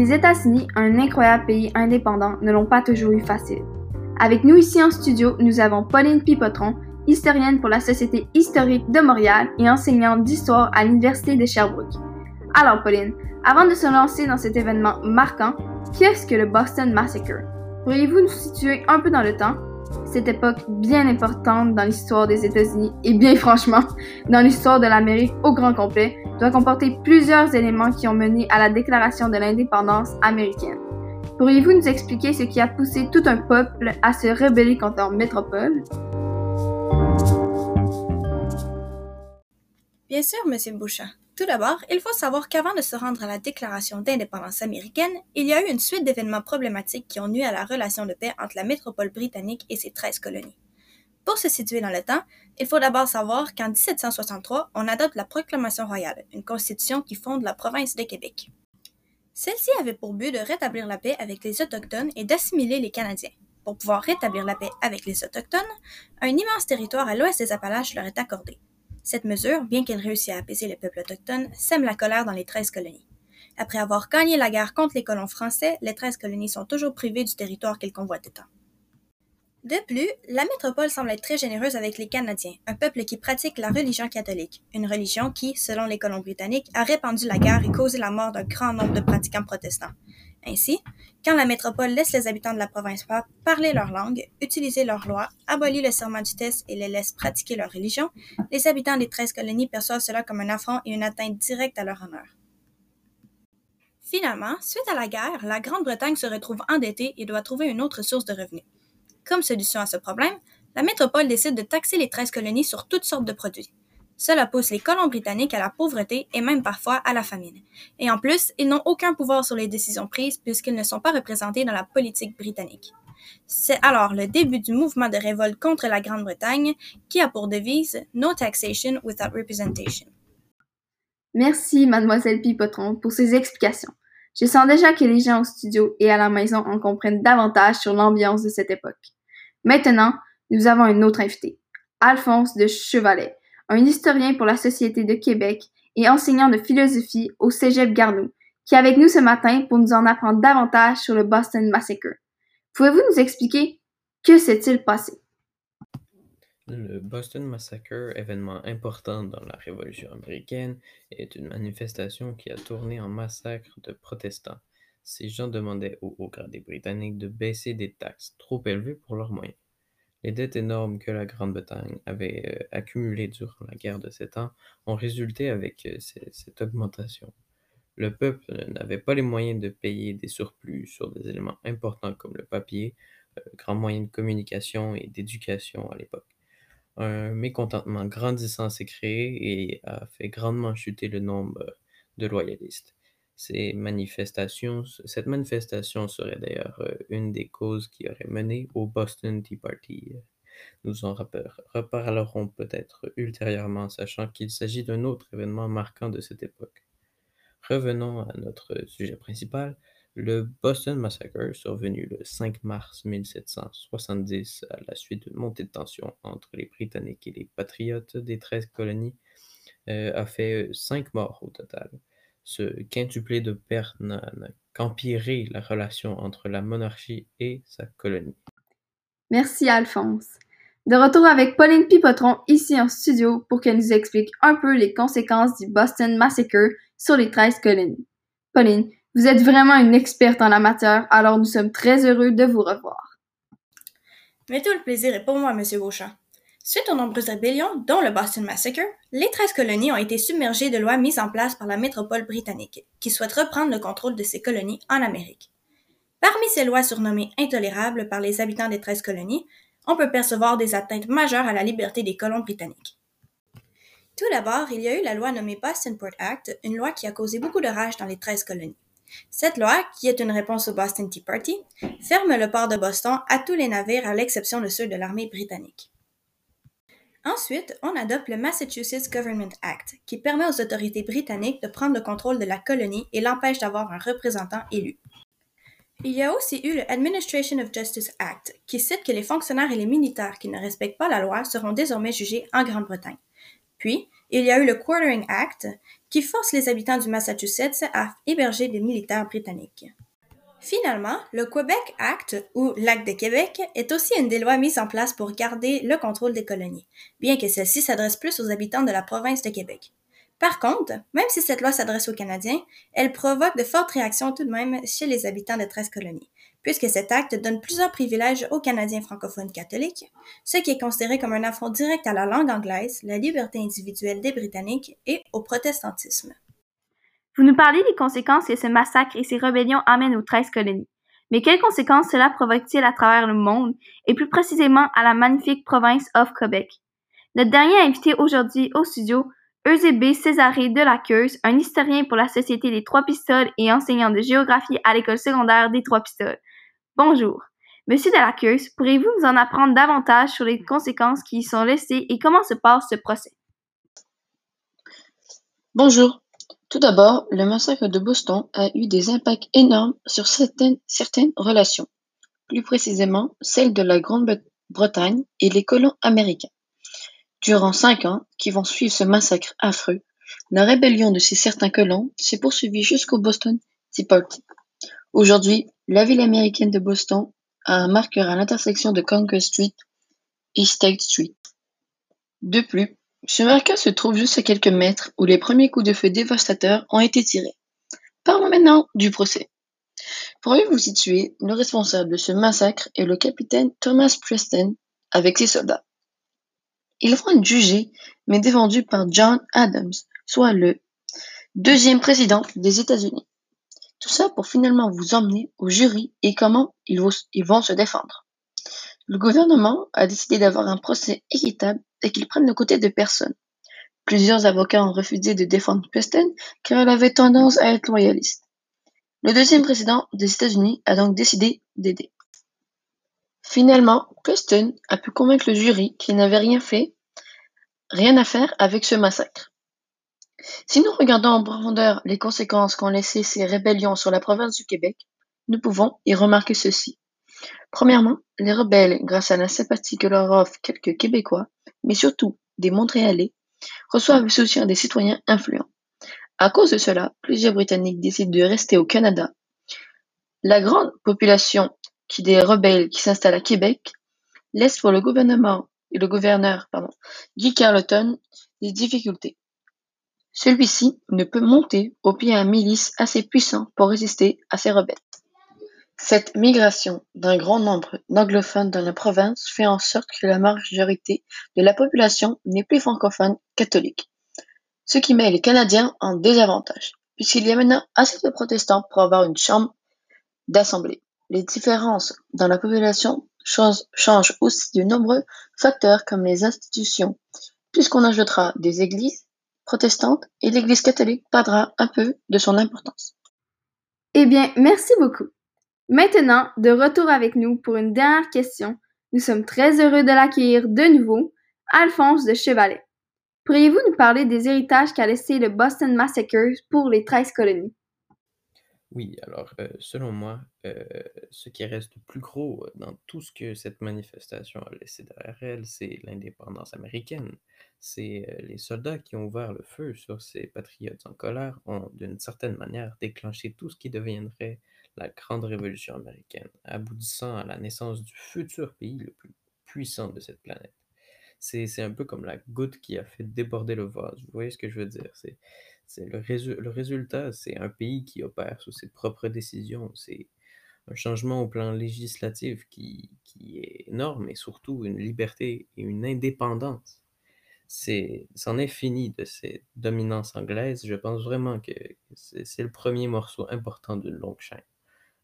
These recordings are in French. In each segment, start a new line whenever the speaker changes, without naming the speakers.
Les États-Unis, un incroyable pays indépendant, ne l'ont pas toujours eu facile. Avec nous ici en studio, nous avons Pauline Pipotron, historienne pour la Société historique de Montréal et enseignante d'histoire à l'Université de Sherbrooke. Alors Pauline, avant de se lancer dans cet événement marquant, qu'est-ce que le Boston Massacre? Pourriez-vous nous situer un peu dans le temps? Cette époque bien importante dans l'histoire des États-Unis et bien franchement dans l'histoire de l'Amérique au grand complet doit comporter plusieurs éléments qui ont mené à la déclaration de l'indépendance américaine. Pourriez-vous nous expliquer ce qui a poussé tout un peuple à se rebeller contre leur métropole?
Bien sûr, Monsieur Bouchard. Tout d'abord, il faut savoir qu'avant de se rendre à la déclaration d'indépendance américaine, il y a eu une suite d'événements problématiques qui ont nuit à la relation de paix entre la métropole britannique et ses 13 colonies. Pour se situer dans le temps, il faut d'abord savoir qu'en 1763, on adopte la Proclamation royale, une constitution qui fonde la province de Québec. Celle-ci avait pour but de rétablir la paix avec les Autochtones et d'assimiler les Canadiens. Pour pouvoir rétablir la paix avec les Autochtones, un immense territoire à l'ouest des Appalaches leur est accordé. Cette mesure, bien qu'elle réussisse à apaiser le peuple autochtone, sème la colère dans les 13 colonies. Après avoir gagné la guerre contre les colons français, les 13 colonies sont toujours privées du territoire qu'elles convoitent tant. De plus, la métropole semble être très généreuse avec les Canadiens, un peuple qui pratique la religion catholique, une religion qui, selon les colons britanniques, a répandu la guerre et causé la mort d'un grand nombre de pratiquants protestants. Ainsi, quand la métropole laisse les habitants de la province parler leur langue, utiliser leurs lois, abolit le serment du test et les laisse pratiquer leur religion, les habitants des 13 colonies perçoivent cela comme un affront et une atteinte directe à leur honneur. Finalement, suite à la guerre, la Grande-Bretagne se retrouve endettée et doit trouver une autre source de revenus. Comme solution à ce problème, la métropole décide de taxer les 13 colonies sur toutes sortes de produits. Cela pousse les colons britanniques à la pauvreté et même parfois à la famine. Et en plus, ils n'ont aucun pouvoir sur les décisions prises puisqu'ils ne sont pas représentés dans la politique britannique. C'est alors le début du mouvement de révolte contre la Grande-Bretagne qui a pour devise No taxation without representation.
Merci, mademoiselle Pipotron, pour ces explications. Je sens déjà que les gens au studio et à la maison en comprennent davantage sur l'ambiance de cette époque. Maintenant, nous avons un autre invité, Alphonse de Chevalet, un historien pour la Société de Québec et enseignant de philosophie au Cégep Garneau, qui est avec nous ce matin pour nous en apprendre davantage sur le Boston Massacre. Pouvez-vous nous expliquer que s'est-il passé?
Le Boston Massacre, événement important dans la Révolution américaine, est une manifestation qui a tourné en massacre de protestants. Ces gens demandaient aux hauts gradés britanniques de baisser des taxes trop élevées pour leurs moyens. Les dettes énormes que la Grande-Bretagne avait euh, accumulées durant la guerre de Sept Ans ont résulté avec euh, cette augmentation. Le peuple n'avait pas les moyens de payer des surplus sur des éléments importants comme le papier, euh, grand moyen de communication et d'éducation à l'époque. Un mécontentement grandissant s'est créé et a fait grandement chuter le nombre de loyalistes cette manifestation serait d'ailleurs euh, une des causes qui aurait mené au Boston Tea Party. Nous en reparlerons peut-être ultérieurement, sachant qu'il s'agit d'un autre événement marquant de cette époque. Revenons à notre sujet principal. Le Boston Massacre, survenu le 5 mars 1770 à la suite d'une montée de tension entre les Britanniques et les Patriotes des 13 colonies, euh, a fait cinq morts au total. Ce quintuplé de pertes n'a qu'empiré la relation entre la monarchie et sa colonie.
Merci Alphonse. De retour avec Pauline Pipotron ici en studio pour qu'elle nous explique un peu les conséquences du Boston Massacre sur les 13 colonies. Pauline, vous êtes vraiment une experte en la matière, alors nous sommes très heureux de vous revoir.
Mais tout le plaisir est pour moi, Monsieur Beauchamp. Suite aux nombreuses rébellions, dont le Boston Massacre, les 13 colonies ont été submergées de lois mises en place par la métropole britannique, qui souhaite reprendre le contrôle de ces colonies en Amérique. Parmi ces lois surnommées intolérables par les habitants des 13 colonies, on peut percevoir des atteintes majeures à la liberté des colons britanniques. Tout d'abord, il y a eu la loi nommée Boston Port Act, une loi qui a causé beaucoup de rage dans les 13 colonies. Cette loi, qui est une réponse au Boston Tea Party, ferme le port de Boston à tous les navires à l'exception de ceux de l'armée britannique. Ensuite, on adopte le Massachusetts Government Act, qui permet aux autorités britanniques de prendre le contrôle de la colonie et l'empêche d'avoir un représentant élu. Il y a aussi eu le Administration of Justice Act, qui cite que les fonctionnaires et les militaires qui ne respectent pas la loi seront désormais jugés en Grande-Bretagne. Puis, il y a eu le Quartering Act, qui force les habitants du Massachusetts à héberger des militaires britanniques. Finalement, le Quebec Act, ou l'Acte de Québec, est aussi une des lois mises en place pour garder le contrôle des colonies, bien que celle-ci s'adresse plus aux habitants de la province de Québec. Par contre, même si cette loi s'adresse aux Canadiens, elle provoque de fortes réactions tout de même chez les habitants de 13 colonies, puisque cet acte donne plusieurs privilèges aux Canadiens francophones catholiques, ce qui est considéré comme un affront direct à la langue anglaise, la liberté individuelle des Britanniques et au protestantisme.
Vous nous parlez des conséquences que ce massacre et ces rébellions amènent aux 13 colonies. Mais quelles conséquences cela provoque-t-il à travers le monde, et plus précisément à la magnifique province of Québec? Notre dernier invité aujourd'hui au studio Eusébé Césaré Delaqueuse, un historien pour la Société des Trois Pistoles et enseignant de géographie à l'école secondaire des Trois Pistoles. Bonjour. Monsieur Delaqueuse, pourriez-vous nous en apprendre davantage sur les conséquences qui y sont laissées et comment se passe ce procès?
Bonjour. Tout d'abord, le massacre de Boston a eu des impacts énormes sur certaines, relations, plus précisément celles de la Grande-Bretagne et les colons américains. Durant cinq ans qui vont suivre ce massacre affreux, la rébellion de ces certains colons s'est poursuivie jusqu'au Boston Tea Party. Aujourd'hui, la ville américaine de Boston a un marqueur à l'intersection de Congress Street et State Street. De plus, ce marqueur se trouve juste à quelques mètres où les premiers coups de feu dévastateurs ont été tirés. Parlons maintenant du procès. Pour mieux vous situer, le responsable de ce massacre est le capitaine Thomas Preston avec ses soldats. Ils vont être jugés, mais défendus par John Adams, soit le deuxième président des États-Unis. Tout ça pour finalement vous emmener au jury et comment ils vont se défendre. Le gouvernement a décidé d'avoir un procès équitable et qu'ils prennent le côté de personne. Plusieurs avocats ont refusé de défendre Preston car elle avait tendance à être loyaliste. Le deuxième président des États-Unis a donc décidé d'aider. Finalement, Preston a pu convaincre le jury qu'il n'avait rien fait, rien à faire avec ce massacre. Si nous regardons en profondeur les conséquences qu'ont laissées ces rébellions sur la province du Québec, nous pouvons y remarquer ceci. Premièrement, les rebelles, grâce à la sympathie que leur offrent quelques Québécois, mais surtout des Montréalais, reçoivent le soutien des citoyens influents. À cause de cela, plusieurs Britanniques décident de rester au Canada. La grande population des rebelles qui s'installent à Québec laisse pour le gouvernement et le gouverneur Guy Carleton des difficultés. Celui-ci ne peut monter au pied un milice assez puissant pour résister à ces rebelles. Cette migration d'un grand nombre d'anglophones dans la province fait en sorte que la majorité de la population n'est plus francophone catholique, ce qui met les Canadiens en désavantage, puisqu'il y a maintenant assez de protestants pour avoir une chambre d'assemblée. Les différences dans la population changent aussi de nombreux facteurs comme les institutions, puisqu'on ajoutera des églises protestantes et l'Église catholique perdra un peu de son importance.
Eh bien, merci beaucoup. Maintenant, de retour avec nous pour une dernière question, nous sommes très heureux de l'accueillir de nouveau, Alphonse de Chevalet. Pourriez-vous nous parler des héritages qu'a laissé le Boston Massacre pour les 13 colonies?
Oui, alors selon moi, ce qui reste plus gros dans tout ce que cette manifestation a laissé derrière elle, c'est l'indépendance américaine. C'est les soldats qui ont ouvert le feu sur ces patriotes en colère, ont d'une certaine manière déclenché tout ce qui deviendrait la grande révolution américaine, aboutissant à la naissance du futur pays le plus puissant de cette planète. C'est un peu comme la goutte qui a fait déborder le vase. Vous voyez ce que je veux dire? C'est le, le résultat, c'est un pays qui opère sous ses propres décisions. C'est un changement au plan législatif qui, qui est énorme et surtout une liberté et une indépendance. C'en est fini de ces dominances anglaises. Je pense vraiment que c'est le premier morceau important d'une longue chaîne.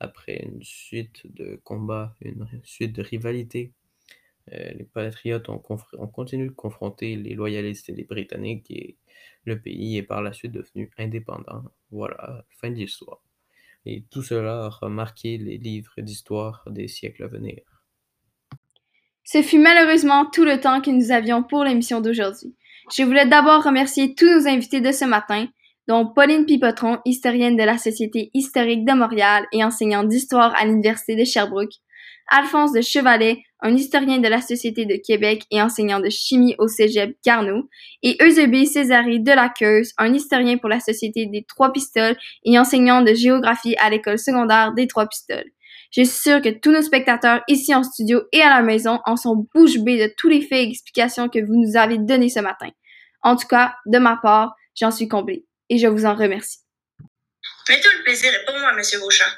Après une suite de combats, une suite de rivalités, les patriotes ont, ont, continué de confronter les loyalistes et les britanniques et le pays est par la suite devenu indépendant. Voilà, fin de l'histoire. Et tout cela aura marqué les livres d'histoire des siècles à venir.
Ce fut malheureusement tout le temps que nous avions pour l'émission d'aujourd'hui. Je voulais d'abord remercier tous nos invités de ce matin, dont Pauline Pipotron, historienne de la Société historique de Montréal et enseignante d'histoire à l'Université de Sherbrooke, Alphonse de Chevalet, un historien de la Société de Québec et enseignant de chimie au Cégep Garneau, et Eusebie Césaré Delaqueuse, un historien pour la Société des Trois Pistoles et enseignant de géographie à l'école secondaire des Trois Pistoles. Je suis sûre que tous nos spectateurs ici en studio et à la maison en sont bouche bée de tous les faits et explications que vous nous avez donnés ce matin. En tout cas, de ma part, j'en suis comblée et je vous en remercie.
Mais tout le plaisir est pour moi, Monsieur Beauchamp.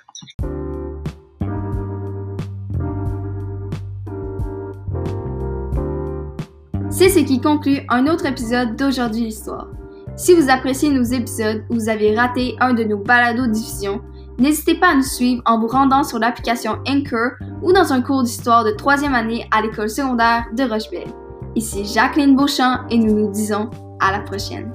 C'est ce qui conclut un autre épisode d'Aujourd'hui l'Histoire. Si vous appréciez nos épisodes ou vous avez raté un de nos balados diffusions, n'hésitez pas à nous suivre en vous rendant sur l'application Anchor ou dans un cours d'histoire de troisième année à l'école secondaire de Rochebelle. Ici Jacqueline Beauchamp et nous nous disons à la prochaine.